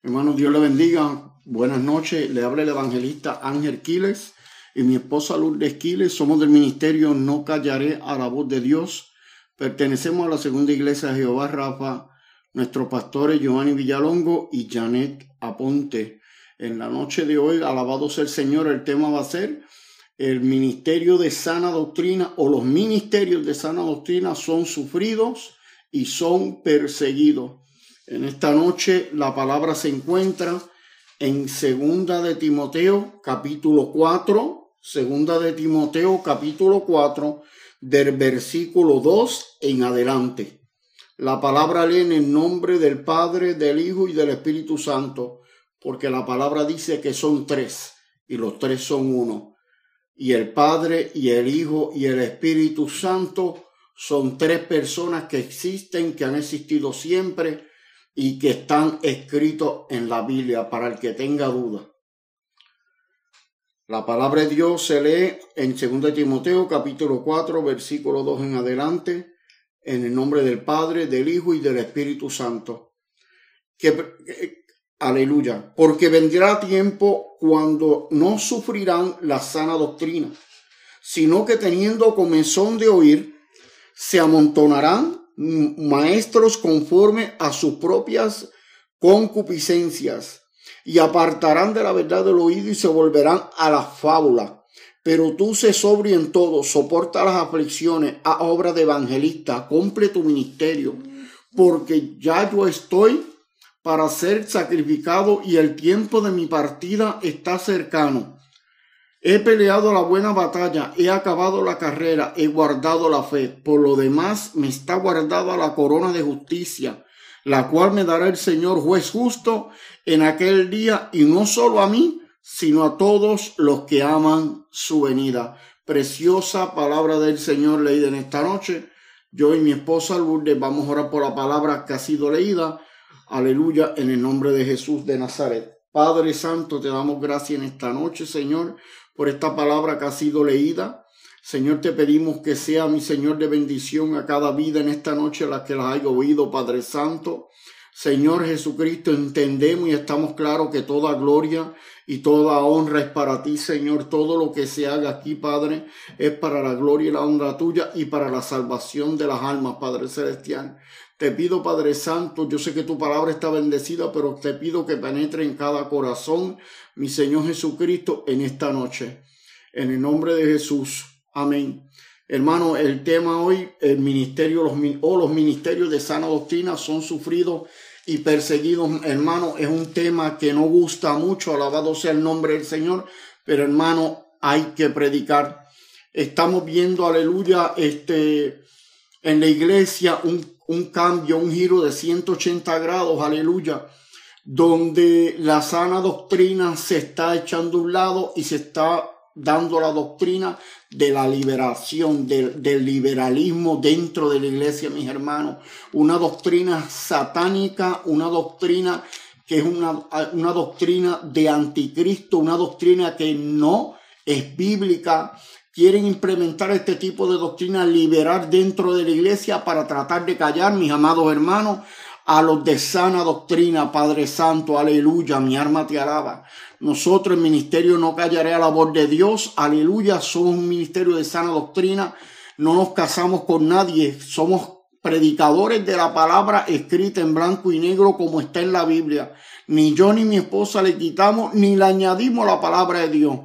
Hermano, Dios le bendiga. Buenas noches. Le habla el evangelista Ángel Quiles y mi esposa Lourdes Quiles. Somos del ministerio No Callaré a la Voz de Dios. Pertenecemos a la Segunda Iglesia de Jehová Rafa. Nuestros pastores Giovanni Villalongo y Janet Aponte. En la noche de hoy, alabado sea el Señor, el tema va a ser el ministerio de sana doctrina o los ministerios de sana doctrina son sufridos y son perseguidos. En esta noche la palabra se encuentra en Segunda de Timoteo capítulo 4, Segunda de Timoteo capítulo 4 del versículo 2 en adelante. La palabra lee en el nombre del Padre, del Hijo y del Espíritu Santo, porque la palabra dice que son tres y los tres son uno. Y el Padre y el Hijo y el Espíritu Santo son tres personas que existen, que han existido siempre y que están escritos en la Biblia para el que tenga duda. La palabra de Dios se lee en 2 Timoteo capítulo 4 versículo 2 en adelante en el nombre del Padre, del Hijo y del Espíritu Santo. Aleluya, porque vendrá tiempo cuando no sufrirán la sana doctrina, sino que teniendo comenzón de oír, se amontonarán maestros conforme a sus propias concupiscencias y apartarán de la verdad del oído y se volverán a la fábula. Pero tú se sobrio en todo, soporta las aflicciones, a obra de evangelista, cumple tu ministerio, porque ya yo estoy para ser sacrificado y el tiempo de mi partida está cercano. He peleado la buena batalla, he acabado la carrera, he guardado la fe. Por lo demás me está guardada la corona de justicia, la cual me dará el Señor juez justo en aquel día, y no solo a mí, sino a todos los que aman su venida. Preciosa palabra del Señor leída en esta noche. Yo y mi esposa Lourdes vamos a orar por la palabra que ha sido leída. Aleluya, en el nombre de Jesús de Nazaret. Padre Santo, te damos gracias en esta noche, Señor, por esta palabra que ha sido leída. Señor, te pedimos que sea mi Señor de bendición a cada vida en esta noche, a la que las haya oído, Padre Santo. Señor Jesucristo, entendemos y estamos claros que toda gloria y toda honra es para ti, Señor. Todo lo que se haga aquí, Padre, es para la gloria y la honra tuya y para la salvación de las almas, Padre Celestial. Te pido, Padre Santo, yo sé que tu palabra está bendecida, pero te pido que penetre en cada corazón, mi Señor Jesucristo, en esta noche. En el nombre de Jesús. Amén. Hermano, el tema hoy, el ministerio los, o los ministerios de sana doctrina son sufridos y perseguidos. Hermano, es un tema que no gusta mucho, alabado sea el nombre del Señor, pero hermano, hay que predicar. Estamos viendo, aleluya, este, en la iglesia un un cambio, un giro de 180 grados, aleluya, donde la sana doctrina se está echando a un lado y se está dando la doctrina de la liberación, del, del, liberalismo dentro de la iglesia, mis hermanos. Una doctrina satánica, una doctrina que es una, una doctrina de anticristo, una doctrina que no es bíblica, quieren implementar este tipo de doctrina, liberar dentro de la iglesia para tratar de callar, mis amados hermanos, a los de sana doctrina, Padre Santo, aleluya, mi alma te alaba. Nosotros, el ministerio, no callaré a la voz de Dios, aleluya, somos un ministerio de sana doctrina, no nos casamos con nadie, somos predicadores de la palabra escrita en blanco y negro como está en la Biblia. Ni yo ni mi esposa le quitamos ni le añadimos la palabra de Dios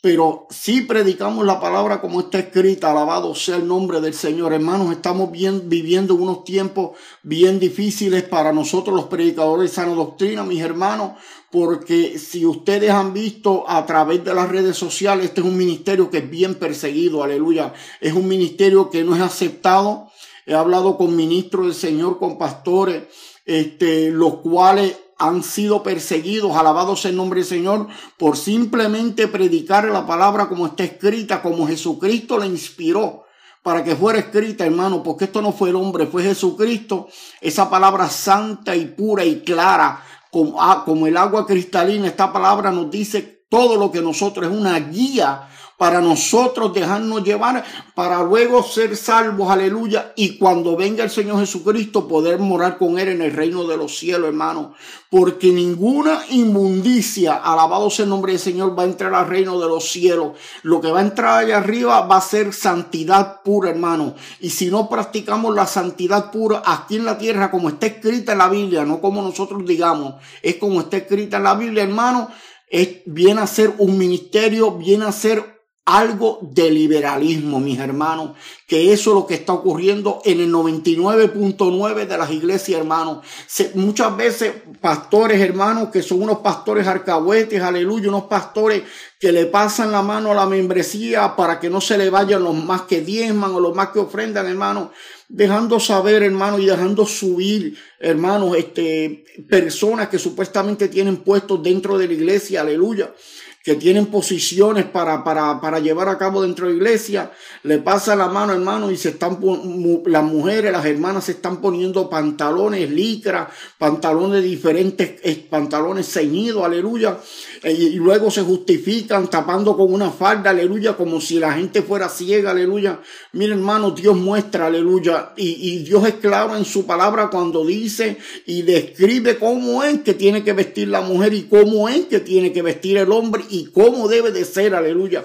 pero si predicamos la palabra como está escrita, alabado sea el nombre del Señor. Hermanos, estamos bien, viviendo unos tiempos bien difíciles para nosotros los predicadores de sana doctrina, mis hermanos, porque si ustedes han visto a través de las redes sociales, este es un ministerio que es bien perseguido, aleluya. Es un ministerio que no es aceptado. He hablado con ministros del Señor, con pastores, este, los cuales han sido perseguidos, alabados el nombre del Señor, por simplemente predicar la palabra como está escrita, como Jesucristo la inspiró para que fuera escrita, hermano, porque esto no fue el hombre, fue Jesucristo, esa palabra santa y pura y clara, como, ah, como el agua cristalina, esta palabra nos dice todo lo que nosotros es una guía para nosotros dejarnos llevar, para luego ser salvos, aleluya, y cuando venga el Señor Jesucristo poder morar con Él en el reino de los cielos, hermano, porque ninguna inmundicia, alabado sea el nombre del Señor, va a entrar al reino de los cielos. Lo que va a entrar allá arriba va a ser santidad pura, hermano, y si no practicamos la santidad pura aquí en la tierra, como está escrita en la Biblia, no como nosotros digamos, es como está escrita en la Biblia, hermano, es, viene a ser un ministerio, viene a ser algo de liberalismo, mis hermanos, que eso es lo que está ocurriendo en el 99.9 de las iglesias, hermanos. muchas veces pastores, hermanos, que son unos pastores arcahuetes, aleluya, unos pastores que le pasan la mano a la membresía para que no se le vayan los más que diezman o los más que ofrendan, hermanos, dejando saber, hermanos, y dejando subir, hermanos, este, personas que supuestamente tienen puestos dentro de la iglesia, aleluya que tienen posiciones para, para, para llevar a cabo dentro de la iglesia, le pasa la mano, hermano, y se están, las mujeres, las hermanas se están poniendo pantalones licra, pantalones diferentes, pantalones ceñidos, aleluya, y luego se justifican tapando con una falda, aleluya, como si la gente fuera ciega, aleluya. Mira, hermano, Dios muestra, aleluya, y, y Dios es claro en su palabra cuando dice y describe cómo es que tiene que vestir la mujer y cómo es que tiene que vestir el hombre y cómo debe de ser, aleluya.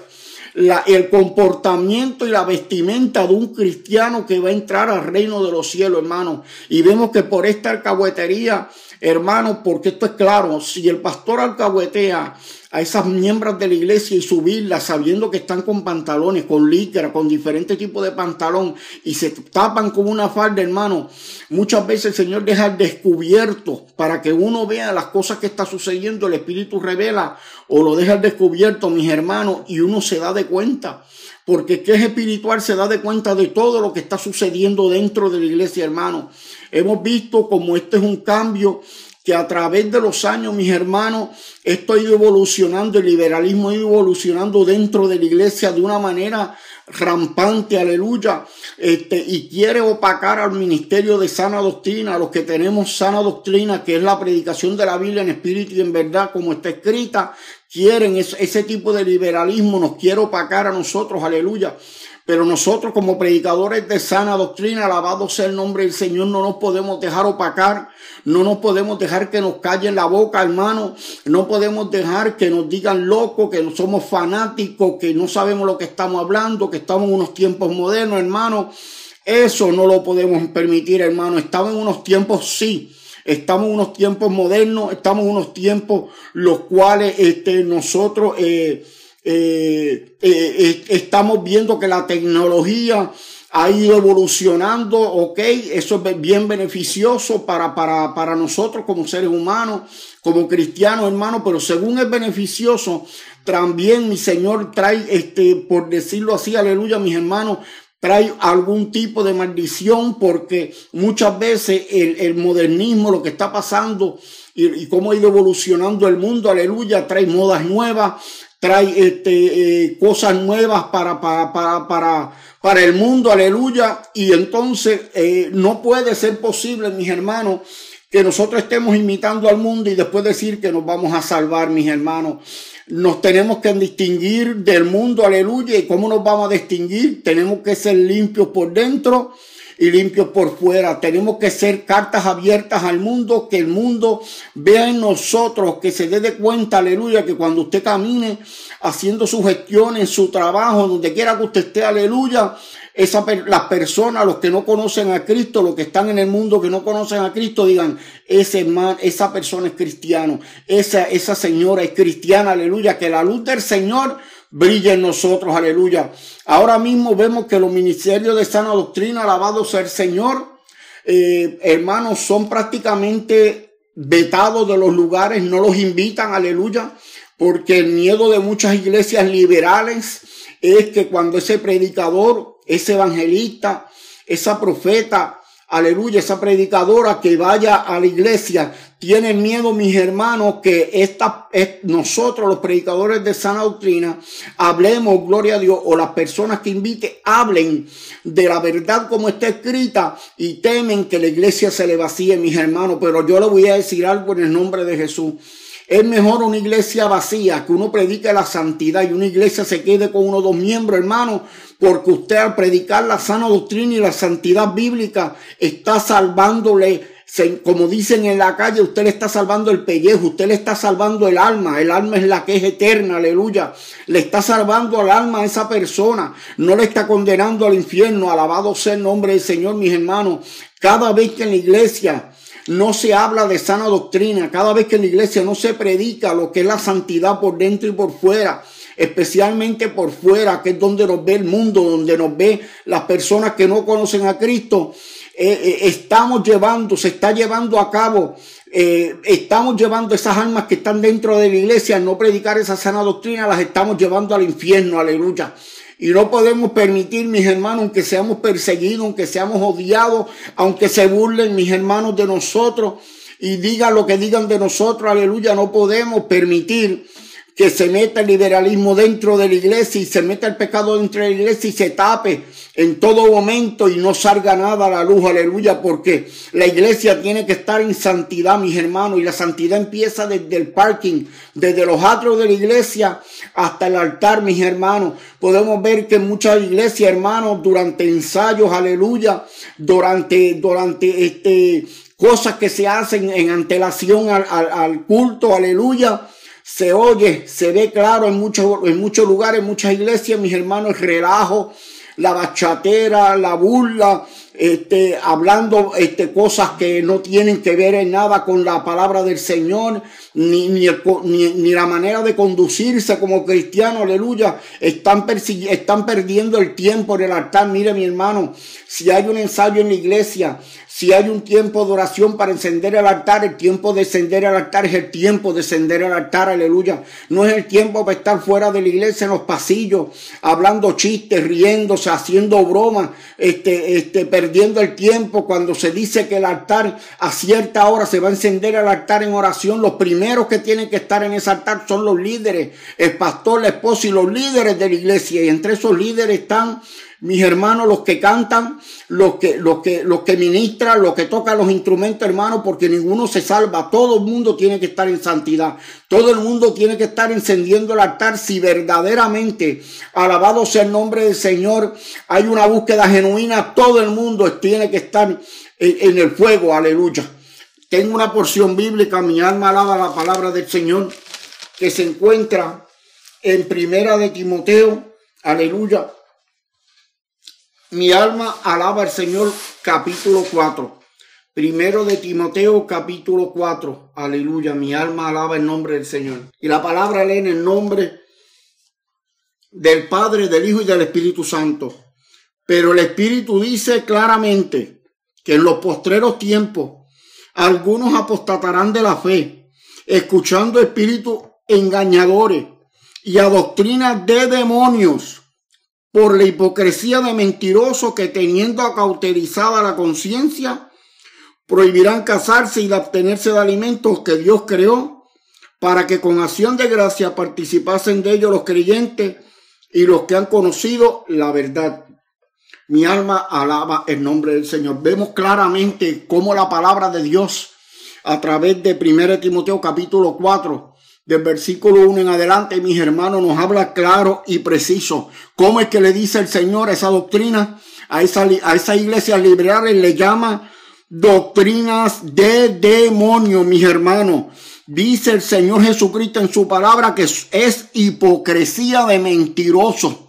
La, el comportamiento y la vestimenta de un cristiano que va a entrar al reino de los cielos, hermano. Y vemos que por esta alcahuetería, hermano, porque esto es claro, si el pastor alcahuetea a esas miembros de la iglesia y subirlas sabiendo que están con pantalones, con licra, con diferentes tipos de pantalón y se tapan con una falda, hermano. Muchas veces el Señor deja descubierto para que uno vea las cosas que está sucediendo, el Espíritu revela o lo deja descubierto, mis hermanos, y uno se da de cuenta. Porque que es espiritual se da de cuenta de todo lo que está sucediendo dentro de la iglesia, hermano. Hemos visto como este es un cambio que a través de los años, mis hermanos, esto ha ido evolucionando, el liberalismo ha ido evolucionando dentro de la iglesia de una manera rampante, aleluya, este, y quiere opacar al ministerio de sana doctrina, a los que tenemos sana doctrina, que es la predicación de la Biblia en espíritu y en verdad, como está escrita, quieren ese, ese tipo de liberalismo, nos quiere opacar a nosotros, aleluya. Pero nosotros como predicadores de sana doctrina, alabado sea el nombre del Señor, no nos podemos dejar opacar, no nos podemos dejar que nos callen la boca, hermano, no podemos dejar que nos digan locos, que no somos fanáticos, que no sabemos lo que estamos hablando, que estamos en unos tiempos modernos, hermano. Eso no lo podemos permitir, hermano. Estamos en unos tiempos, sí, Estamos en unos tiempos modernos, estamos en unos tiempos los cuales este, nosotros eh, eh, eh, estamos viendo que la tecnología ha ido evolucionando, ok, eso es bien beneficioso para, para, para nosotros como seres humanos, como cristianos, hermanos, pero según es beneficioso, también mi Señor trae, este, por decirlo así, aleluya, mis hermanos, trae algún tipo de maldición porque muchas veces el, modernismo, lo que está pasando y, cómo ha ido evolucionando el mundo, aleluya, trae modas nuevas, trae este, eh, cosas nuevas para, para, para, para, para el mundo, aleluya. Y entonces eh, no puede ser posible, mis hermanos, que nosotros estemos imitando al mundo y después decir que nos vamos a salvar, mis hermanos. Nos tenemos que distinguir del mundo, aleluya. ¿Y cómo nos vamos a distinguir? Tenemos que ser limpios por dentro y limpios por fuera. Tenemos que ser cartas abiertas al mundo, que el mundo vea en nosotros, que se dé de cuenta, aleluya, que cuando usted camine haciendo su gestión en su trabajo, donde quiera que usted esté, aleluya, esa, las personas, los que no conocen a Cristo, los que están en el mundo que no conocen a Cristo, digan, ese man, esa persona es cristiano, esa, esa señora es cristiana, aleluya, que la luz del Señor brilla en nosotros, aleluya. Ahora mismo vemos que los ministerios de sana doctrina, alabado sea el Señor, eh, hermanos, son prácticamente vetados de los lugares, no los invitan, aleluya, porque el miedo de muchas iglesias liberales es que cuando ese predicador, ese evangelista, esa profeta, aleluya, esa predicadora que vaya a la iglesia, tiene miedo, mis hermanos, que esta, nosotros, los predicadores de sana doctrina, hablemos, gloria a Dios, o las personas que invite, hablen de la verdad como está escrita y temen que la iglesia se le vacíe, mis hermanos. Pero yo le voy a decir algo en el nombre de Jesús. Es mejor una iglesia vacía que uno predique la santidad y una iglesia se quede con uno o dos miembros, hermano, porque usted al predicar la sana doctrina y la santidad bíblica está salvándole como dicen en la calle, usted le está salvando el pellejo, usted le está salvando el alma, el alma es la que es eterna, aleluya. Le está salvando al alma a esa persona, no le está condenando al infierno, alabado sea el nombre del Señor, mis hermanos. Cada vez que en la iglesia no se habla de sana doctrina, cada vez que en la iglesia no se predica lo que es la santidad por dentro y por fuera, especialmente por fuera, que es donde nos ve el mundo, donde nos ve las personas que no conocen a Cristo, eh, eh, estamos llevando, se está llevando a cabo, eh, estamos llevando esas almas que están dentro de la iglesia, no predicar esa sana doctrina, las estamos llevando al infierno, aleluya. Y no podemos permitir, mis hermanos, aunque seamos perseguidos, aunque seamos odiados, aunque se burlen, mis hermanos, de nosotros. Y digan lo que digan de nosotros, aleluya, no podemos permitir que se meta el liberalismo dentro de la iglesia y se meta el pecado dentro de la iglesia y se tape en todo momento y no salga nada a la luz, aleluya, porque la iglesia tiene que estar en santidad, mis hermanos, y la santidad empieza desde el parking, desde los atrios de la iglesia hasta el altar, mis hermanos. Podemos ver que muchas iglesias, hermanos, durante ensayos, aleluya, durante, durante este, cosas que se hacen en antelación al, al culto, aleluya, se oye, se ve claro en muchos, en muchos lugares, en muchas iglesias, mis hermanos, el relajo, la bachatera, la burla, este, hablando este, cosas que no tienen que ver en nada con la palabra del Señor, ni, ni, la manera de conducirse como cristiano, aleluya. Están, están perdiendo el tiempo en el altar. Mire mi hermano, si hay un ensayo en la iglesia, si hay un tiempo de oración para encender el altar, el tiempo de encender el altar es el tiempo de encender el altar, aleluya. No es el tiempo para estar fuera de la iglesia en los pasillos, hablando chistes, riéndose, haciendo bromas, este, este, perdiendo el tiempo cuando se dice que el altar a cierta hora se va a encender el altar en oración. Los primeros que tienen que estar en ese altar son los líderes, el pastor, la esposa y los líderes de la iglesia. Y entre esos líderes están mis hermanos, los que cantan, los que, los que, los que ministran, los que tocan los instrumentos, hermanos, porque ninguno se salva. Todo el mundo tiene que estar en santidad. Todo el mundo tiene que estar encendiendo el altar si verdaderamente, alabado sea el nombre del Señor, hay una búsqueda genuina. Todo el mundo tiene que estar en, en el fuego. Aleluya. Tengo una porción bíblica, mi alma alaba la palabra del Señor, que se encuentra en Primera de Timoteo. Aleluya mi alma alaba al Señor, capítulo 4. Primero de Timoteo, capítulo 4. Aleluya, mi alma alaba el nombre del Señor. Y la palabra lee en el nombre del Padre, del Hijo y del Espíritu Santo. Pero el Espíritu dice claramente que en los postreros tiempos algunos apostatarán de la fe, escuchando espíritus engañadores y a doctrinas de demonios por la hipocresía de mentirosos que teniendo acauterizada la conciencia, prohibirán casarse y de abstenerse de alimentos que Dios creó, para que con acción de gracia participasen de ellos los creyentes y los que han conocido la verdad. Mi alma alaba el nombre del Señor. Vemos claramente cómo la palabra de Dios a través de 1 Timoteo capítulo 4 del versículo 1 en adelante, mis hermanos, nos habla claro y preciso cómo es que le dice el Señor esa doctrina, a esa, a esa iglesia liberal, le llama doctrinas de demonio, mis hermanos. Dice el Señor Jesucristo en su palabra que es hipocresía de mentirosos.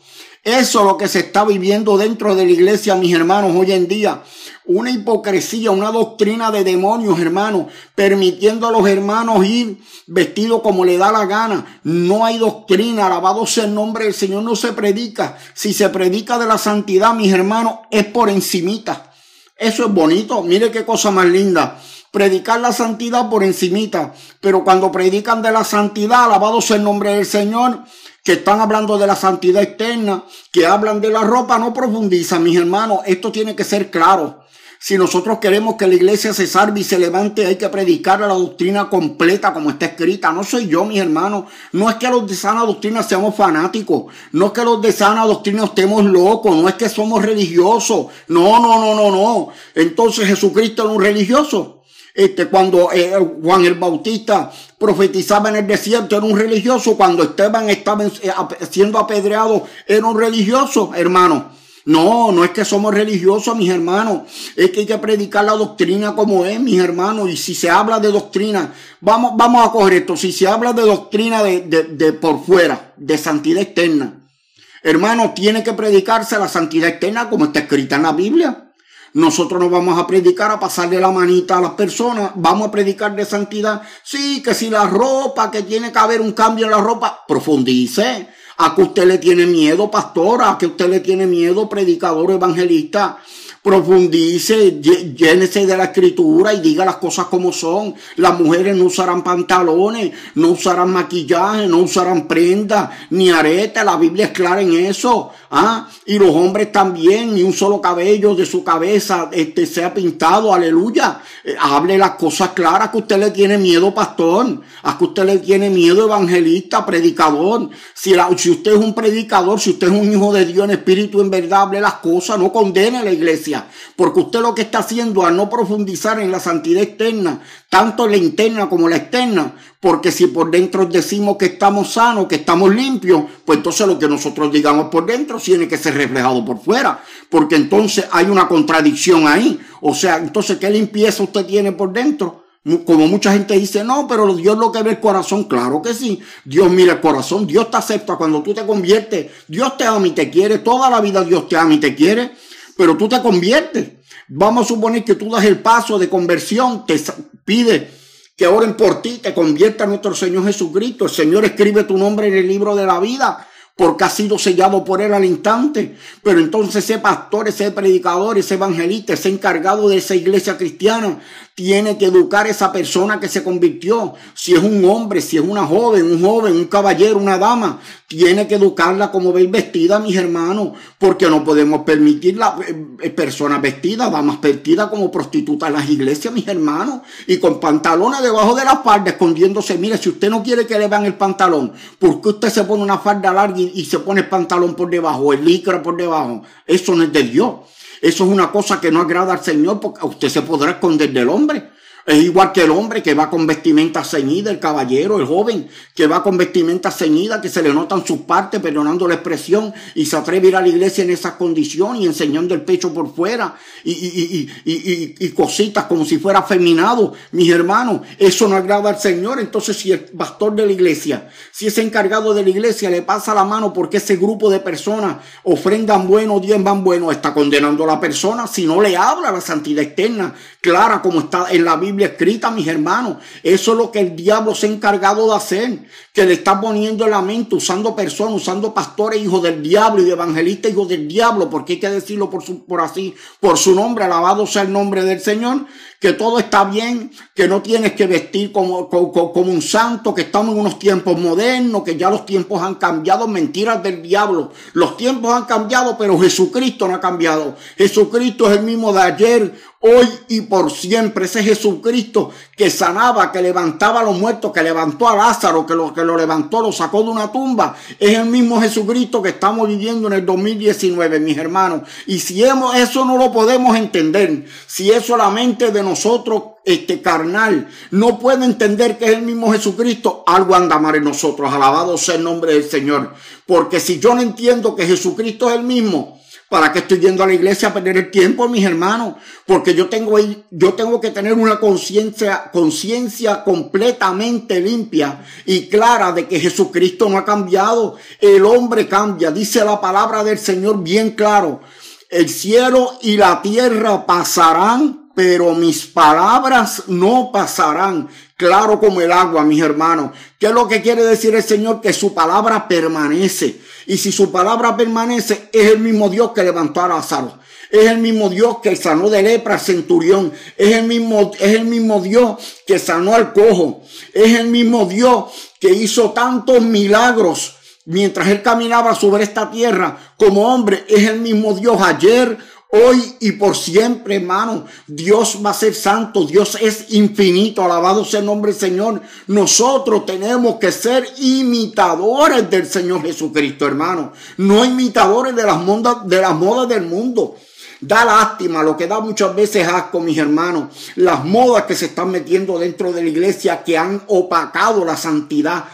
Eso es lo que se está viviendo dentro de la iglesia, mis hermanos, hoy en día una hipocresía, una doctrina de demonios, hermanos, permitiendo a los hermanos ir vestidos como le da la gana. No hay doctrina, alabado sea el nombre del Señor, no se predica. Si se predica de la santidad, mis hermanos, es por encimita. Eso es bonito, mire qué cosa más linda. Predicar la santidad por encimita, pero cuando predican de la santidad, alabado sea el nombre del Señor, que están hablando de la santidad externa, que hablan de la ropa, no profundizan, mis hermanos. Esto tiene que ser claro. Si nosotros queremos que la iglesia se salve y se levante, hay que predicar la doctrina completa como está escrita. No soy yo, mis hermanos. No es que los de sana doctrina seamos fanáticos. No es que los de sana doctrina estemos locos. No es que somos religiosos. No, no, no, no, no. Entonces Jesucristo era un religioso. Este, cuando eh, Juan el Bautista profetizaba en el desierto, era un religioso. Cuando Esteban estaba eh, siendo apedreado, era un religioso, hermano. No, no es que somos religiosos, mis hermanos. Es que hay que predicar la doctrina como es, mis hermanos. Y si se habla de doctrina, vamos, vamos a coger esto. Si se habla de doctrina de, de, de por fuera, de santidad externa, hermano, tiene que predicarse la santidad externa como está escrita en la Biblia. Nosotros no vamos a predicar a pasarle la manita a las personas, vamos a predicar de santidad. Sí, que si la ropa, que tiene que haber un cambio en la ropa, profundice. ¿A que usted le tiene miedo, pastora? ¿A que usted le tiene miedo, predicador, evangelista? Profundice, llénese de la escritura y diga las cosas como son. Las mujeres no usarán pantalones, no usarán maquillaje, no usarán prendas, ni arete. La Biblia es clara en eso. ¿ah? Y los hombres también, ni un solo cabello de su cabeza este, sea pintado. Aleluya. Eh, hable las cosas claras que usted le tiene miedo, pastor. A que usted le tiene miedo, evangelista, predicador. Si, si usted es un predicador, si usted es un hijo de Dios en espíritu, en verdad, hable las cosas, no condene a la iglesia. Porque usted lo que está haciendo al no profundizar en la santidad externa, tanto la interna como la externa, porque si por dentro decimos que estamos sanos, que estamos limpios, pues entonces lo que nosotros digamos por dentro tiene que ser reflejado por fuera, porque entonces hay una contradicción ahí. O sea, entonces, ¿qué limpieza usted tiene por dentro? Como mucha gente dice, no, pero Dios lo que ve el corazón, claro que sí. Dios mira el corazón, Dios te acepta cuando tú te conviertes, Dios te ama y te quiere, toda la vida Dios te ama y te quiere pero tú te conviertes. Vamos a suponer que tú das el paso de conversión, te pide que oren por ti, te convierta a nuestro Señor Jesucristo. El Señor escribe tu nombre en el libro de la vida porque ha sido sellado por él al instante. Pero entonces ese pastor, ese predicador, ese evangelista, ese encargado de esa iglesia cristiana, tiene que educar a esa persona que se convirtió. Si es un hombre, si es una joven, un joven, un caballero, una dama, tiene que educarla como veis vestida, mis hermanos, porque no podemos permitir la eh, personas vestidas, damas vestidas como prostitutas en las iglesias, mis hermanos, y con pantalones debajo de la falda, escondiéndose. Mire, si usted no quiere que le vean el pantalón, ¿por qué usted se pone una falda larga y, se pone el pantalón por debajo, el licra por debajo? Eso no es de Dios. Eso es una cosa que no agrada al Señor porque usted se podrá esconder del hombre. Es igual que el hombre que va con vestimenta ceñida, el caballero, el joven, que va con vestimenta ceñida, que se le notan sus partes, perdonando la expresión, y se atreve a ir a la iglesia en esa condición y enseñando el pecho por fuera y, y, y, y, cositas como si fuera afeminado. Mis hermanos, eso no agrada al Señor. Entonces, si el pastor de la iglesia, si ese encargado de la iglesia le pasa la mano porque ese grupo de personas ofrendan bueno, van bueno, está condenando a la persona si no le habla la santidad externa, clara como está en la Biblia escrita, mis hermanos. Eso es lo que el diablo se ha encargado de hacer, que le está poniendo en la mente, usando personas, usando pastores, hijos del diablo y evangelistas, hijos del diablo, porque hay que decirlo por, su, por así, por su nombre, alabado sea el nombre del Señor, que todo está bien, que no tienes que vestir como, un santo, que estamos en unos tiempos modernos, que ya los tiempos han cambiado, mentiras del diablo. Los tiempos han cambiado, pero Jesucristo no ha cambiado. Jesucristo es el mismo de ayer, hoy y por siempre. Ese Jesucristo que sanaba, que levantaba a los muertos, que levantó a Lázaro, que lo, que lo levantó, lo sacó de una tumba. Es el mismo Jesucristo que estamos viviendo en el 2019, mis hermanos. Y si hemos, eso no lo podemos entender, si es solamente de nosotros, este carnal, no puede entender que es el mismo Jesucristo, algo anda mal en nosotros. Alabado sea el nombre del Señor. Porque si yo no entiendo que Jesucristo es el mismo, ¿Para qué estoy yendo a la iglesia a perder el tiempo, mis hermanos? Porque yo tengo, yo tengo que tener una conciencia, conciencia completamente limpia y clara de que Jesucristo no ha cambiado. El hombre cambia. Dice la palabra del Señor bien claro. El cielo y la tierra pasarán, pero mis palabras no pasarán. Claro como el agua, mis hermanos. ¿Qué es lo que quiere decir el Señor? Que su palabra permanece. Y si su palabra permanece, es el mismo Dios que levantó a Lázaro. Es el mismo Dios que sanó de lepra centurión. Es el mismo, es el mismo Dios que sanó al cojo. Es el mismo Dios que hizo tantos milagros mientras él caminaba sobre esta tierra como hombre. Es el mismo Dios ayer, hoy y por siempre, hermano. Dios va a ser santo, Dios es infinito, alabado sea el nombre del Señor. Nosotros tenemos que ser imitadores del Señor Jesucristo, hermano. No imitadores de las modas, de las modas del mundo. Da lástima, lo que da muchas veces asco, mis hermanos, las modas que se están metiendo dentro de la iglesia que han opacado la santidad,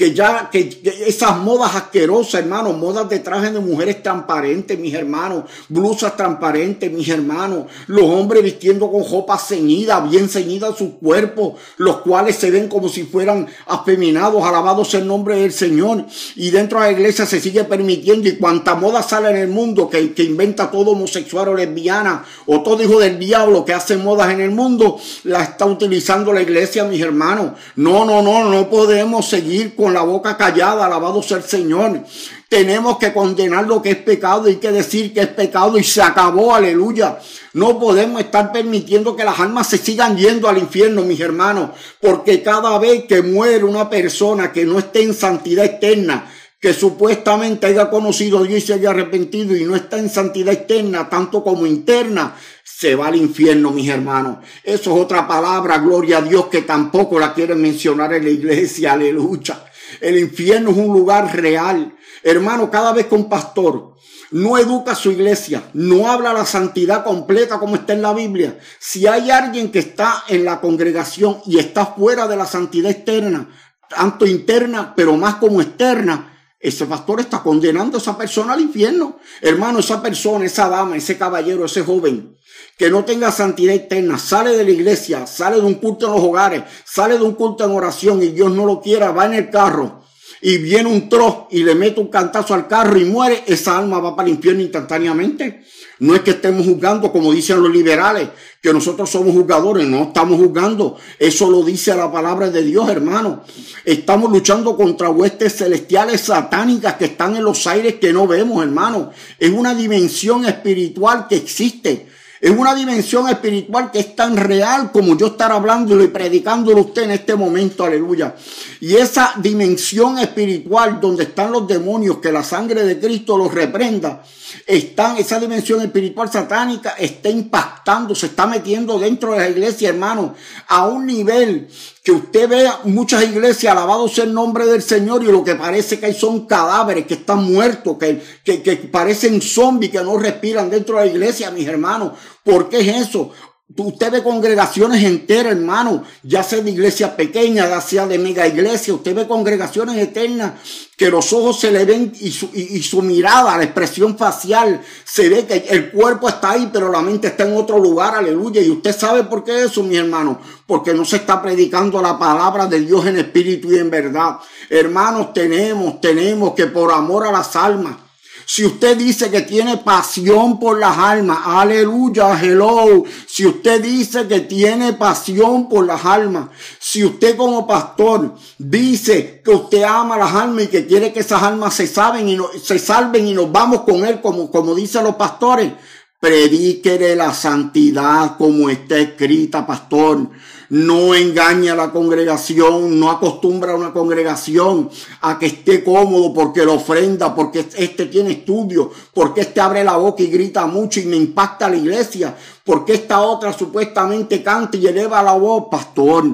que ya, que, esas modas asquerosas, hermanos, modas de traje de mujeres transparentes, mis hermanos, blusas transparentes, mis hermanos, los hombres vistiendo con ropa ceñida, bien ceñida su cuerpo, los cuales se ven como si fueran afeminados, alabados el nombre del Señor, y dentro de la iglesia se sigue permitiendo, y cuanta moda sale en el mundo que, que inventa todo homosexual o lesbiana, o todo hijo del diablo que hace modas en el mundo, la está utilizando la iglesia, mis hermanos. No, no, no, no podemos seguir con la boca callada, alabado sea el Señor. Tenemos que condenar lo que es pecado y que decir que es pecado y se acabó, aleluya. No podemos estar permitiendo que las almas se sigan yendo al infierno, mis hermanos, porque cada vez que muere una persona que no esté en santidad eterna, que supuestamente haya conocido a Dios y se haya arrepentido y no está en santidad externa, tanto como interna, se va al infierno, mis hermanos. Eso es otra palabra, gloria a Dios, que tampoco la quieren mencionar en la iglesia, aleluya. El infierno es un lugar real. Hermano, cada vez que un pastor no educa a su iglesia, no habla la santidad completa como está en la Biblia, si hay alguien que está en la congregación y está fuera de la santidad externa, tanto interna, pero más como externa, ese pastor está condenando a esa persona al infierno. Hermano, esa persona, esa dama, ese caballero, ese joven, que no tenga santidad eterna, sale de la iglesia, sale de un culto en los hogares, sale de un culto en oración y Dios no lo quiera, va en el carro y viene un troz y le mete un cantazo al carro y muere, esa alma va para el infierno instantáneamente. No es que estemos juzgando, como dicen los liberales, que nosotros somos juzgadores, no estamos juzgando. Eso lo dice la palabra de Dios, hermano. Estamos luchando contra huestes celestiales satánicas que están en los aires que no vemos, hermano. Es una dimensión espiritual que existe. Es una dimensión espiritual que es tan real como yo estar hablándolo y predicándolo a usted en este momento, aleluya. Y esa dimensión espiritual donde están los demonios, que la sangre de Cristo los reprenda, están, esa dimensión espiritual satánica está impactando, se está metiendo dentro de la iglesia, hermano, a un nivel que usted vea muchas iglesias, alabados sea el nombre del Señor, y lo que parece que hay son cadáveres que están muertos, que, que, que parecen zombies, que no respiran dentro de la iglesia, mis hermanos. ¿Por qué es eso? Usted ve congregaciones enteras, hermano, ya sea de iglesia pequeña, ya sea de mega iglesia, usted ve congregaciones eternas que los ojos se le ven y su, y, su, mirada, la expresión facial, se ve que el cuerpo está ahí, pero la mente está en otro lugar, aleluya. Y usted sabe por qué eso, mi hermano, porque no se está predicando la palabra de Dios en espíritu y en verdad. Hermanos, tenemos, tenemos que por amor a las almas, si usted dice que tiene pasión por las almas, aleluya, hello. Si usted dice que tiene pasión por las almas, si usted como pastor dice que usted ama las almas y que quiere que esas almas se salven y no, se salven y nos vamos con él como, como dicen los pastores, predíquele la santidad como está escrita, pastor no engaña a la congregación, no acostumbra a una congregación a que esté cómodo porque lo ofrenda, porque este tiene estudio, porque este abre la boca y grita mucho y me impacta la iglesia, porque esta otra supuestamente canta y eleva la voz, pastor,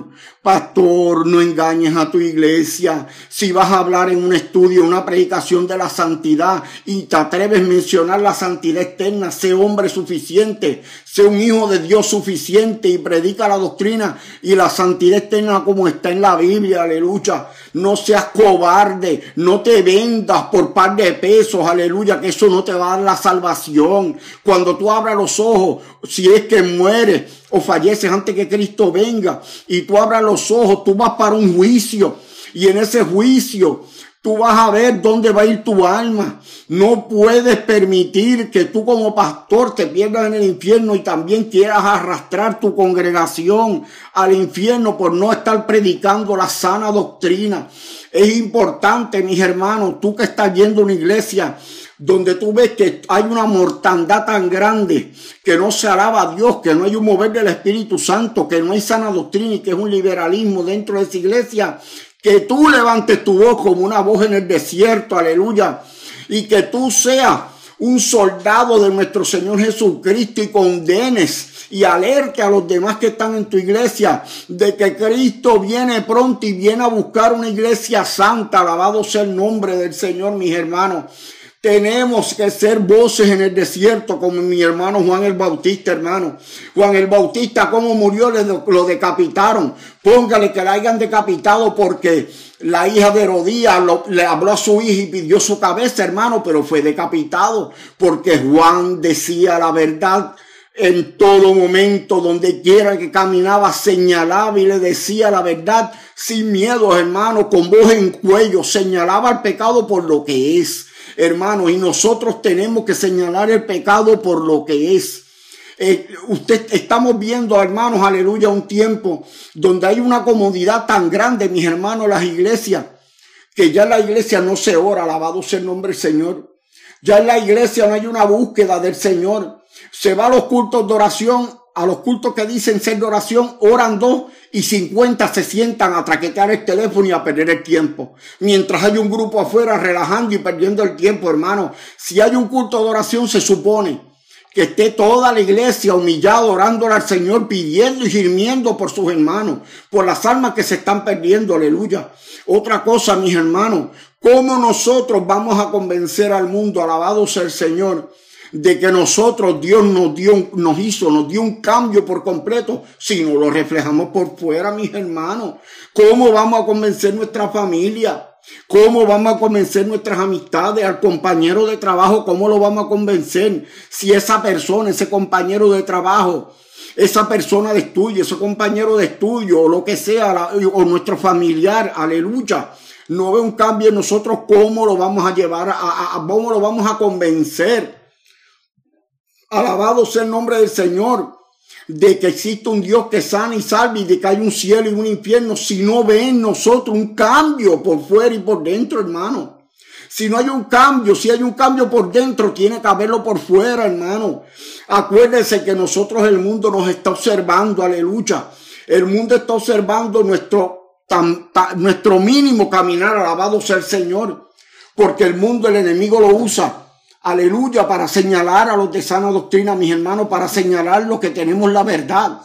pastor, no engañes a tu iglesia. Si vas a hablar en un estudio, una predicación de la santidad y te atreves a mencionar la santidad externa, sé hombre suficiente, sé un hijo de Dios suficiente y predica la doctrina y la santidad externa como está en la Biblia, aleluya. No seas cobarde, no te vendas por par de pesos, aleluya, que eso no te va a dar la salvación. Cuando tú abras los ojos, si es que mueres o falleces antes que Cristo venga y tú abras los ojos, tú vas para un juicio y en ese juicio tú vas a ver dónde va a ir tu alma. No puedes permitir que tú como pastor te pierdas en el infierno y también quieras arrastrar tu congregación al infierno por no estar predicando la sana doctrina. Es importante, mis hermanos, tú que estás yendo a una iglesia donde tú ves que hay una mortandad tan grande, que no se alaba a Dios, que no hay un mover del Espíritu Santo, que no hay sana doctrina y que es un liberalismo dentro de esa iglesia, que tú levantes tu voz como una voz en el desierto, aleluya, y que tú seas un soldado de nuestro Señor Jesucristo y condenes y alerte a los demás que están en tu iglesia de que Cristo viene pronto y viene a buscar una iglesia santa. Alabado sea el nombre del Señor, mis hermanos. Tenemos que ser voces en el desierto, como mi hermano Juan el Bautista, hermano. Juan el Bautista, como murió, lo decapitaron. Póngale que la hayan decapitado porque la hija de Herodías le habló a su hija y pidió su cabeza, hermano, pero fue decapitado porque Juan decía la verdad en todo momento, donde quiera que caminaba, señalaba y le decía la verdad sin miedo, hermano, con voz en cuello, señalaba el pecado por lo que es, hermano, y nosotros tenemos que señalar el pecado por lo que es. Eh, usted estamos viendo, hermanos, aleluya, un tiempo donde hay una comodidad tan grande, mis hermanos, las iglesias, que ya en la iglesia no se ora, alabado sea el nombre del Señor. Ya en la iglesia no hay una búsqueda del Señor. Se va a los cultos de oración, a los cultos que dicen ser de oración, oran dos y cincuenta se sientan a traquetear el teléfono y a perder el tiempo. Mientras hay un grupo afuera relajando y perdiendo el tiempo, hermano. Si hay un culto de oración, se supone que esté toda la iglesia humillada, orando al Señor, pidiendo y gimiendo por sus hermanos, por las almas que se están perdiendo, aleluya. Otra cosa, mis hermanos, ¿cómo nosotros vamos a convencer al mundo, alabado sea el Señor, de que nosotros Dios nos dio, nos hizo, nos dio un cambio por completo, si no lo reflejamos por fuera, mis hermanos. ¿Cómo vamos a convencer nuestra familia? ¿Cómo vamos a convencer nuestras amistades al compañero de trabajo? ¿Cómo lo vamos a convencer si esa persona, ese compañero de trabajo, esa persona de estudio, ese compañero de estudio o lo que sea, o nuestro familiar, aleluya, no ve un cambio en nosotros, ¿cómo lo vamos a llevar, a, a, cómo lo vamos a convencer? Alabado sea el nombre del Señor, de que existe un Dios que sana y salva y de que hay un cielo y un infierno, si no ve en nosotros un cambio por fuera y por dentro, hermano. Si no hay un cambio, si hay un cambio por dentro, tiene que haberlo por fuera, hermano. Acuérdense que nosotros el mundo nos está observando, aleluya. El mundo está observando nuestro, nuestro mínimo caminar, alabado sea el Señor. Porque el mundo, el enemigo lo usa aleluya, para señalar a los de sana doctrina, mis hermanos, para señalar lo que tenemos la verdad.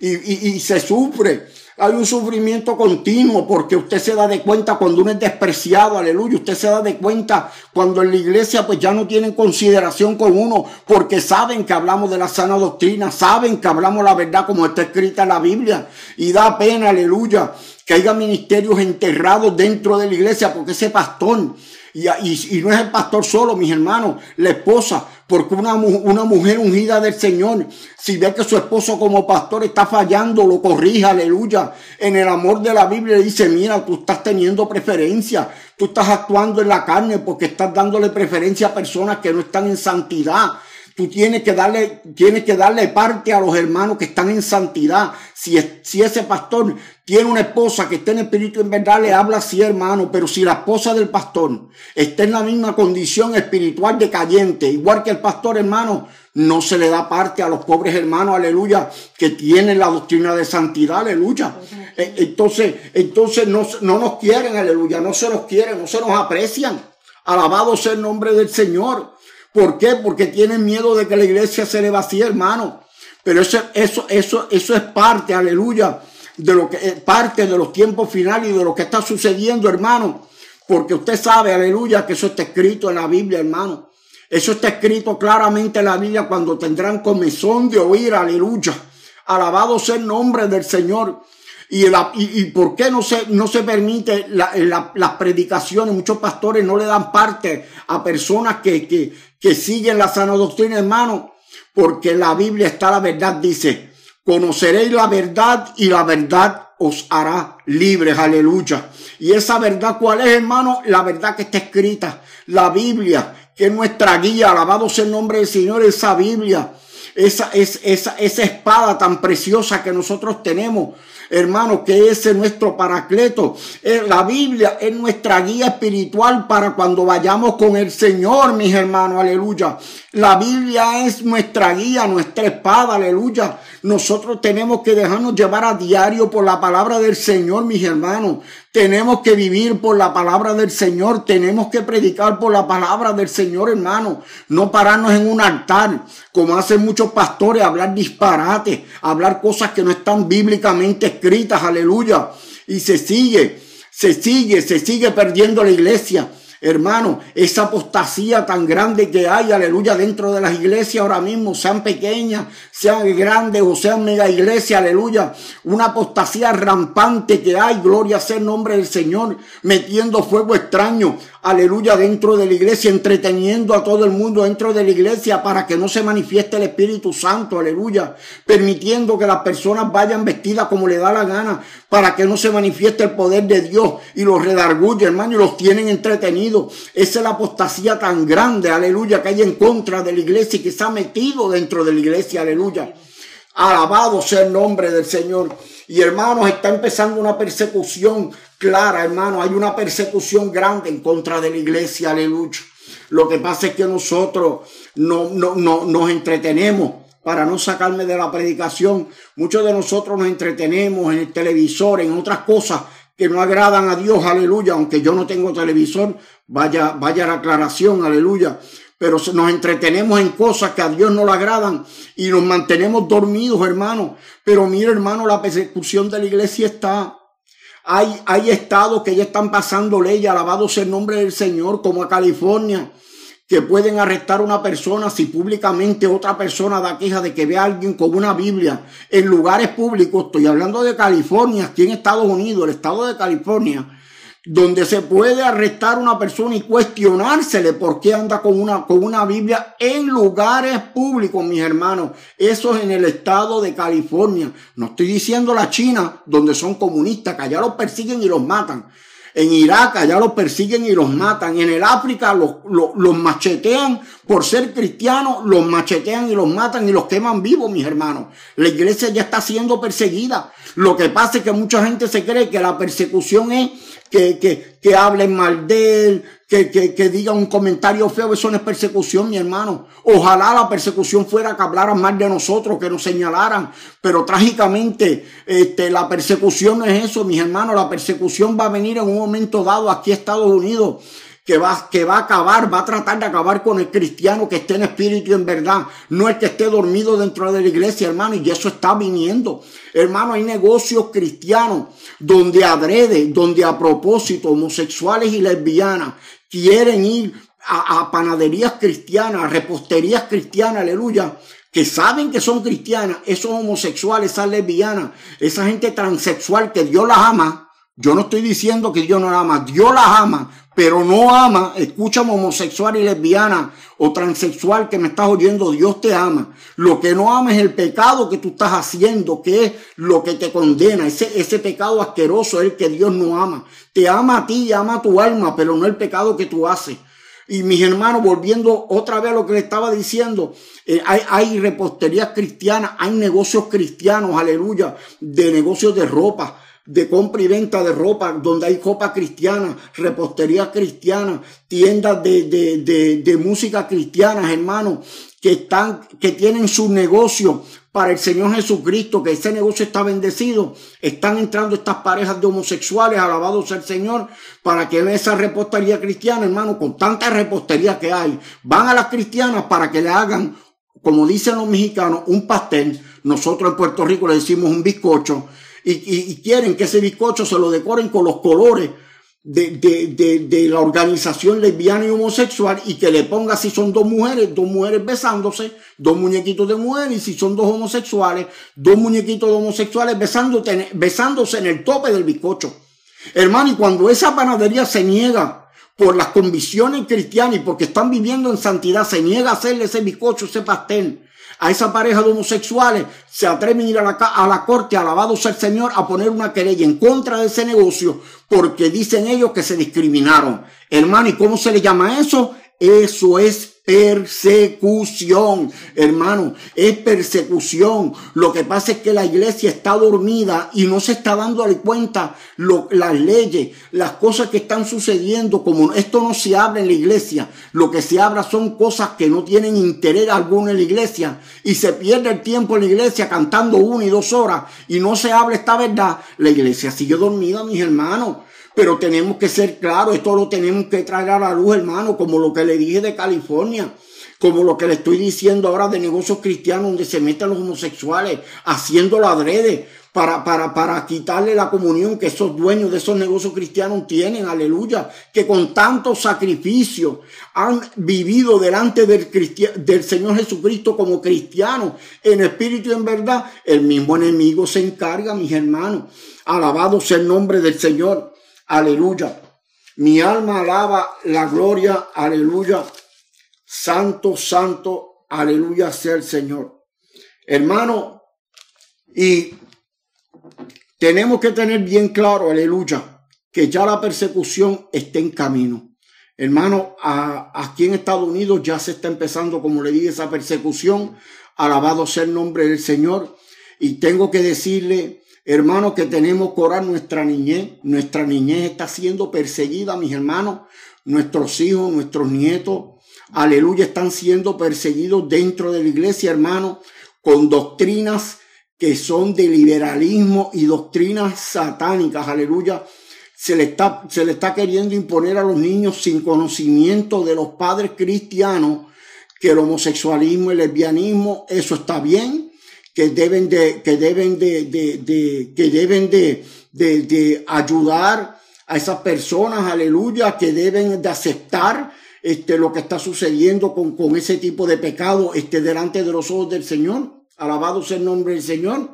Y, y, se sufre. Hay un sufrimiento continuo porque usted se da de cuenta cuando uno es despreciado, aleluya. Usted se da de cuenta cuando en la iglesia pues ya no tienen consideración con uno porque saben que hablamos de la sana doctrina, saben que hablamos la verdad como está escrita en la Biblia. Y da pena, aleluya, que haya ministerios enterrados dentro de la iglesia porque ese pastor y, y, no es el pastor solo, mis hermanos, la esposa, porque una, una mujer ungida del Señor, si ve que su esposo como pastor está fallando, lo corrija, aleluya. En el amor de la Biblia dice, mira, tú estás teniendo preferencia, tú estás actuando en la carne porque estás dándole preferencia a personas que no están en santidad. Tú tienes que darle, tienes que darle parte a los hermanos que están en santidad. Si, si ese pastor tiene una esposa que está en espíritu en verdad, le habla así, hermano. Pero si la esposa del pastor está en la misma condición espiritual decayente, igual que el pastor, hermano, no se le da parte a los pobres hermanos, aleluya, que tienen la doctrina de santidad, aleluya. E, entonces, entonces no, no nos quieren, aleluya, no se nos quieren, no se nos aprecian. Alabado sea el nombre del Señor. ¿Por qué? Porque tienen miedo de que la iglesia se le vacíe, hermano. Pero eso, eso, eso, eso es parte, aleluya, de lo que es parte de los tiempos finales y de lo que está sucediendo, hermano. Porque usted sabe, aleluya, que eso está escrito en la Biblia, hermano. Eso está escrito claramente en la Biblia cuando tendrán comezón de oír, aleluya. Alabado sea el nombre del Señor. Y, y, por qué no se, no se permite las predicaciones? Muchos pastores no le dan parte a personas que, que, que siguen la sana doctrina, hermano, porque la Biblia está la verdad, dice, conoceréis la verdad y la verdad os hará libres, aleluya. Y esa verdad, ¿cuál es, hermano? La verdad que está escrita, la Biblia, que es nuestra guía, alabado sea el nombre del Señor, esa Biblia, esa, esa, esa, esa espada tan preciosa que nosotros tenemos, hermano, que es nuestro paracleto. Eh, la Biblia es nuestra guía espiritual para cuando vayamos con el Señor, mis hermanos, aleluya. La Biblia es nuestra guía, nuestra espada, aleluya. Nosotros tenemos que dejarnos llevar a diario por la palabra del Señor, mis hermanos. Tenemos que vivir por la palabra del Señor. Tenemos que predicar por la palabra del Señor, hermano. No pararnos en un altar, como hacen muchos pastores, hablar disparates, hablar cosas que no están bíblicamente escritas, aleluya. Y se sigue, se sigue, se sigue perdiendo la iglesia. Hermano, esa apostasía tan grande que hay, aleluya, dentro de las iglesias ahora mismo, sean pequeñas, sean grandes o sean mega iglesias, aleluya. Una apostasía rampante que hay, gloria sea el nombre del Señor, metiendo fuego extraño, aleluya, dentro de la iglesia, entreteniendo a todo el mundo dentro de la iglesia para que no se manifieste el Espíritu Santo, aleluya, permitiendo que las personas vayan vestidas como le da la gana, para que no se manifieste el poder de Dios y los redarguye, hermano, y los tienen entretenidos. Esa es la apostasía tan grande, aleluya, que hay en contra de la iglesia y que se ha metido dentro de la iglesia, aleluya. Alabado sea el nombre del Señor. Y hermanos, está empezando una persecución clara, hermano. Hay una persecución grande en contra de la iglesia, aleluya. Lo que pasa es que nosotros no, no, no, nos entretenemos para no sacarme de la predicación. Muchos de nosotros nos entretenemos en el televisor, en otras cosas que no agradan a Dios, aleluya. Aunque yo no tengo televisor, vaya, vaya la aclaración, aleluya. Pero nos entretenemos en cosas que a Dios no le agradan y nos mantenemos dormidos, hermano. Pero mira, hermano, la persecución de la iglesia está. Hay, hay estados que ya están pasando leyes, alabado sea el nombre del Señor, como a California que pueden arrestar a una persona si públicamente otra persona da queja de que ve a alguien con una Biblia en lugares públicos. Estoy hablando de California, aquí en Estados Unidos, el estado de California, donde se puede arrestar una persona y cuestionársele por qué anda con una, con una Biblia en lugares públicos, mis hermanos. Eso es en el estado de California. No estoy diciendo la China, donde son comunistas, que allá los persiguen y los matan. En Irak allá los persiguen y los matan. En el África los, los, machetean por ser cristianos, los machetean y los matan y los queman vivos, mis hermanos. La iglesia ya está siendo perseguida. Lo que pasa es que mucha gente se cree que la persecución es que, que, que hablen mal de él, que, diga un comentario feo, eso no es persecución, mi hermano. Ojalá la persecución fuera que hablaran mal de nosotros, que nos señalaran, pero trágicamente este, la persecución no es eso, mis hermanos. La persecución va a venir en un momento dado aquí a Estados Unidos que va, que va a acabar, va a tratar de acabar con el cristiano que esté en espíritu y en verdad, no el que esté dormido dentro de la iglesia, hermano, y eso está viniendo. Hermano, hay negocios cristianos donde adrede, donde a propósito, homosexuales y lesbianas quieren ir a, a panaderías cristianas, a reposterías cristianas, aleluya, que saben que son cristianas, esos homosexuales, esas lesbianas, esa gente transexual que Dios las ama, yo no estoy diciendo que Dios no la ama, Dios las ama, pero no ama, escúchame homosexual y lesbiana o transexual que me estás oyendo, Dios te ama. Lo que no ama es el pecado que tú estás haciendo, que es lo que te condena. Ese, ese pecado asqueroso es el que Dios no ama. Te ama a ti ama a tu alma, pero no el pecado que tú haces. Y mis hermanos, volviendo otra vez a lo que le estaba diciendo, eh, hay, hay reposterías cristianas, hay negocios cristianos, aleluya, de negocios de ropa de compra y venta de ropa, donde hay ropa cristiana, repostería cristiana, tiendas de, de, de, de música cristiana, hermanos, que están, que tienen su negocio para el Señor Jesucristo, que ese negocio está bendecido. Están entrando estas parejas de homosexuales, alabados al Señor, para que vean esa repostería cristiana, hermano, con tanta repostería que hay. Van a las cristianas para que le hagan, como dicen los mexicanos, un pastel. Nosotros en Puerto Rico le decimos un bizcocho y, quieren que ese bizcocho se lo decoren con los colores de, de, de, la organización lesbiana y homosexual y que le ponga si son dos mujeres, dos mujeres besándose, dos muñequitos de mujeres y si son dos homosexuales, dos muñequitos de homosexuales besándose, besándose en el tope del bizcocho. Hermano, y cuando esa panadería se niega por las convicciones cristianas y porque están viviendo en santidad, se niega a hacerle ese bizcocho, ese pastel, a esa pareja de homosexuales se atreven a ir a la, a la corte, alabado sea Señor, a poner una querella en contra de ese negocio porque dicen ellos que se discriminaron. Hermano, ¿y cómo se le llama eso? Eso es persecución, hermano, es persecución. Lo que pasa es que la iglesia está dormida y no se está dando cuenta las leyes, las cosas que están sucediendo. Como esto no se habla en la iglesia, lo que se habla son cosas que no tienen interés alguno en la iglesia y se pierde el tiempo en la iglesia cantando una y dos horas y no se habla esta verdad. La iglesia sigue dormida, mis hermanos. Pero tenemos que ser claros, esto lo tenemos que traer a la luz, hermano, como lo que le dije de California, como lo que le estoy diciendo ahora de negocios cristianos donde se meten los homosexuales, haciéndolo adrede, para, para, para quitarle la comunión que esos dueños de esos negocios cristianos tienen, aleluya, que con tanto sacrificio han vivido delante del, del Señor Jesucristo como cristianos, en espíritu y en verdad, el mismo enemigo se encarga, mis hermanos. Alabado sea el nombre del Señor, aleluya. Mi alma alaba la gloria, aleluya. Santo, santo, aleluya sea el Señor. Hermano, y tenemos que tener bien claro, aleluya, que ya la persecución está en camino. Hermano, aquí en Estados Unidos ya se está empezando, como le dije, esa persecución. Alabado sea el nombre del Señor. Y tengo que decirle, hermano, que tenemos que orar nuestra niñez. Nuestra niñez está siendo perseguida, mis hermanos. Nuestros hijos, nuestros nietos, aleluya, están siendo perseguidos dentro de la iglesia, hermano, con doctrinas que son de liberalismo y doctrinas satánicas, aleluya. Se le, está, se le está queriendo imponer a los niños sin conocimiento de los padres cristianos que el homosexualismo, el lesbianismo, eso está bien, que deben de, que deben de, de, de que deben de, de, de ayudar a esas personas, aleluya, que deben de aceptar este, lo que está sucediendo con, con ese tipo de pecado este, delante de los ojos del Señor. Alabado sea el nombre del Señor.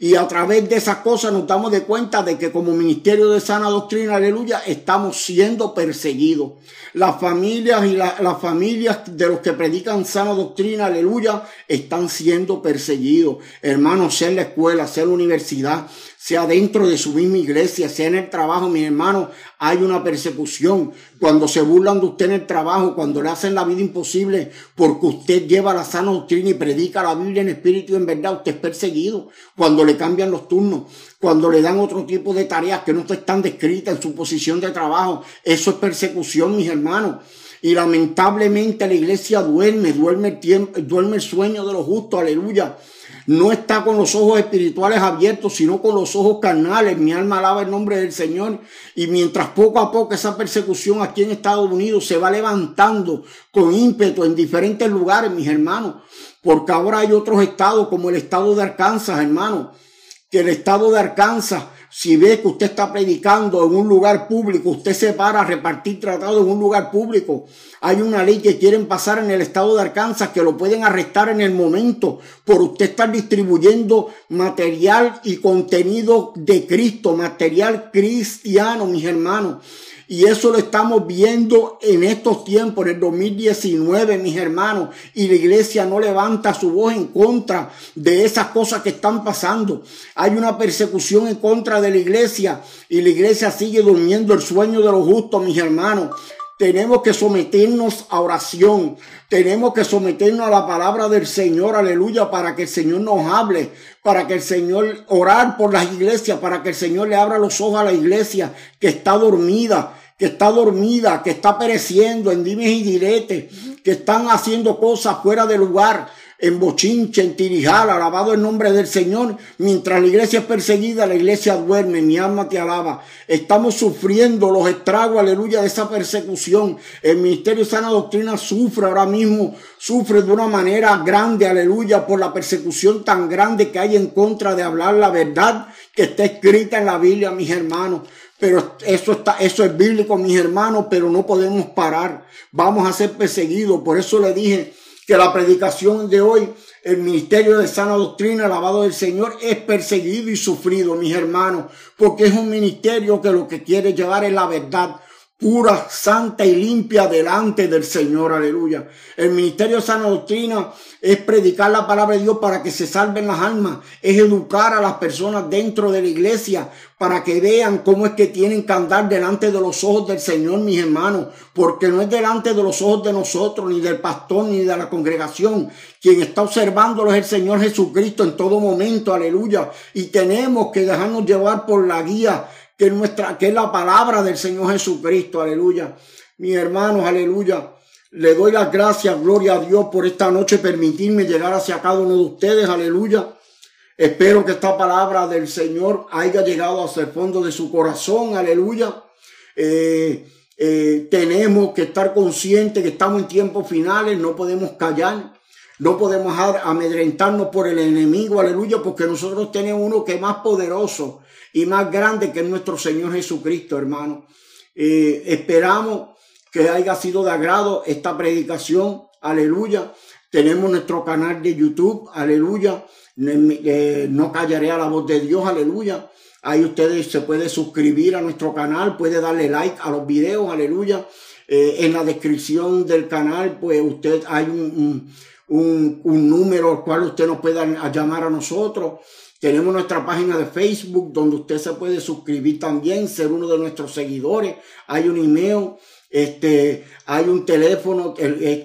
Y a través de esas cosas nos damos de cuenta de que como ministerio de sana doctrina, aleluya, estamos siendo perseguidos. Las familias y las familias de los que predican sana doctrina, aleluya, están siendo perseguidos. Hermanos, sea en la escuela, sea en la universidad, sea dentro de su misma iglesia, sea en el trabajo, mi hermano, hay una persecución. Cuando se burlan de usted en el trabajo, cuando le hacen la vida imposible porque usted lleva la sana doctrina y predica la Biblia en espíritu y en verdad, usted es perseguido. Cuando le cambian los turnos, cuando le dan otro tipo de tareas que no están descritas en su posición de trabajo, eso es persecución, mis hermanos. Y lamentablemente la iglesia duerme, duerme el tiempo, duerme el sueño de los justos, aleluya no está con los ojos espirituales abiertos, sino con los ojos carnales. Mi alma alaba el nombre del Señor. Y mientras poco a poco esa persecución aquí en Estados Unidos se va levantando con ímpetu en diferentes lugares, mis hermanos, porque ahora hay otros estados como el estado de Arkansas, hermano, que el estado de Arkansas si ve que usted está predicando en un lugar público, usted se para a repartir tratados en un lugar público. Hay una ley que quieren pasar en el estado de Arkansas que lo pueden arrestar en el momento por usted estar distribuyendo material y contenido de Cristo, material cristiano, mis hermanos. Y eso lo estamos viendo en estos tiempos, en el 2019, mis hermanos. Y la iglesia no levanta su voz en contra de esas cosas que están pasando. Hay una persecución en contra de la iglesia y la iglesia sigue durmiendo el sueño de los justos, mis hermanos. Tenemos que someternos a oración. Tenemos que someternos a la palabra del Señor, aleluya, para que el Señor nos hable, para que el Señor orar por las iglesias, para que el Señor le abra los ojos a la iglesia que está dormida, que está dormida, que está pereciendo en dimes y diretes, que están haciendo cosas fuera de lugar, en bochinche, en tirijal, alabado el nombre del Señor. Mientras la iglesia es perseguida, la iglesia duerme, mi alma te alaba. Estamos sufriendo los estragos, aleluya, de esa persecución. El ministerio de sana doctrina sufre ahora mismo, sufre de una manera grande, aleluya, por la persecución tan grande que hay en contra de hablar la verdad que está escrita en la Biblia, mis hermanos. Pero eso está, eso es bíblico, mis hermanos, pero no podemos parar. Vamos a ser perseguidos. Por eso le dije que la predicación de hoy, el ministerio de sana doctrina, lavado del Señor, es perseguido y sufrido, mis hermanos, porque es un ministerio que lo que quiere llevar es la verdad pura, santa y limpia delante del Señor, aleluya. El ministerio de sana doctrina es predicar la palabra de Dios para que se salven las almas, es educar a las personas dentro de la iglesia para que vean cómo es que tienen que andar delante de los ojos del Señor, mis hermanos, porque no es delante de los ojos de nosotros, ni del pastor, ni de la congregación. Quien está observándolo es el Señor Jesucristo en todo momento, aleluya. Y tenemos que dejarnos llevar por la guía que es nuestra, que es la palabra del Señor Jesucristo, aleluya. Mis hermanos, aleluya. Le doy las gracias, gloria a Dios, por esta noche permitirme llegar hacia cada uno de ustedes, aleluya. Espero que esta palabra del Señor haya llegado hasta el fondo de su corazón, aleluya. Eh, eh, tenemos que estar conscientes que estamos en tiempos finales, no podemos callar. No podemos amedrentarnos por el enemigo, aleluya, porque nosotros tenemos uno que es más poderoso y más grande que nuestro Señor Jesucristo, hermano. Eh, esperamos que haya sido de agrado esta predicación, aleluya. Tenemos nuestro canal de YouTube, aleluya. Eh, no callaré a la voz de Dios, aleluya. Ahí ustedes se puede suscribir a nuestro canal, puede darle like a los videos, aleluya. Eh, en la descripción del canal, pues usted hay un, un, un número al cual usted nos pueda llamar a nosotros. Tenemos nuestra página de Facebook donde usted se puede suscribir también, ser uno de nuestros seguidores. Hay un email, este, hay un teléfono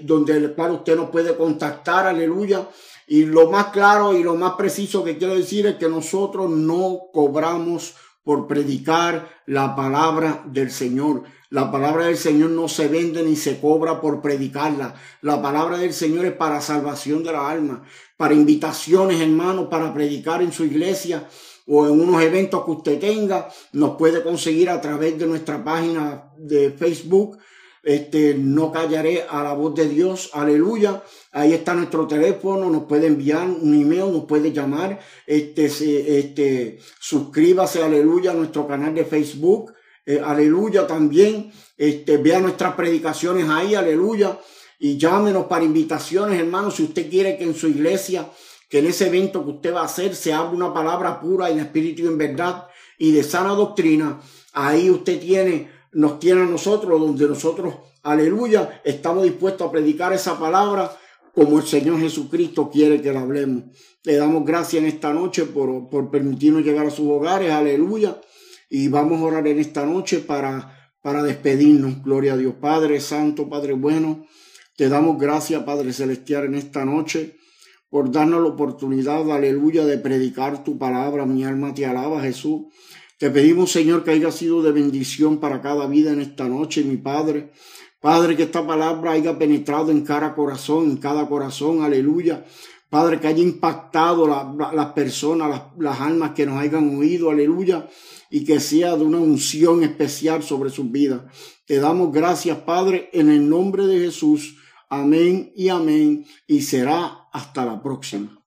donde el cual usted nos puede contactar, aleluya. Y lo más claro y lo más preciso que quiero decir es que nosotros no cobramos por predicar la palabra del Señor. La palabra del Señor no se vende ni se cobra por predicarla. La palabra del Señor es para salvación de la alma, para invitaciones, hermanos, para predicar en su iglesia o en unos eventos que usted tenga. Nos puede conseguir a través de nuestra página de Facebook. Este, no callaré a la voz de Dios, aleluya. Ahí está nuestro teléfono, nos puede enviar un email, nos puede llamar. Este, este, suscríbase, aleluya, a nuestro canal de Facebook eh, aleluya también. Este, vea nuestras predicaciones ahí, aleluya. Y llámenos para invitaciones, hermanos, si usted quiere que en su iglesia, que en ese evento que usted va a hacer, se abra una palabra pura en espíritu y en verdad y de sana doctrina. Ahí usted tiene, nos tiene a nosotros, donde nosotros, aleluya, estamos dispuestos a predicar esa palabra como el Señor Jesucristo quiere que la hablemos. Le damos gracias en esta noche por, por permitirnos llegar a sus hogares, aleluya y vamos a orar en esta noche para, para despedirnos. Gloria a Dios. Padre Santo, Padre bueno, te damos gracias, Padre Celestial, en esta noche por darnos la oportunidad, aleluya, de predicar tu palabra. Mi alma te alaba, Jesús. Te pedimos, Señor, que haya sido de bendición para cada vida en esta noche, mi Padre. Padre, que esta palabra haya penetrado en cada corazón, en cada corazón, aleluya. Padre, que haya impactado las personas, las, las, almas que nos hayan oído, aleluya, y que sea de una unción especial sobre sus vidas. Te damos gracias, Padre, en el nombre de Jesús. Amén y amén, y será hasta la próxima.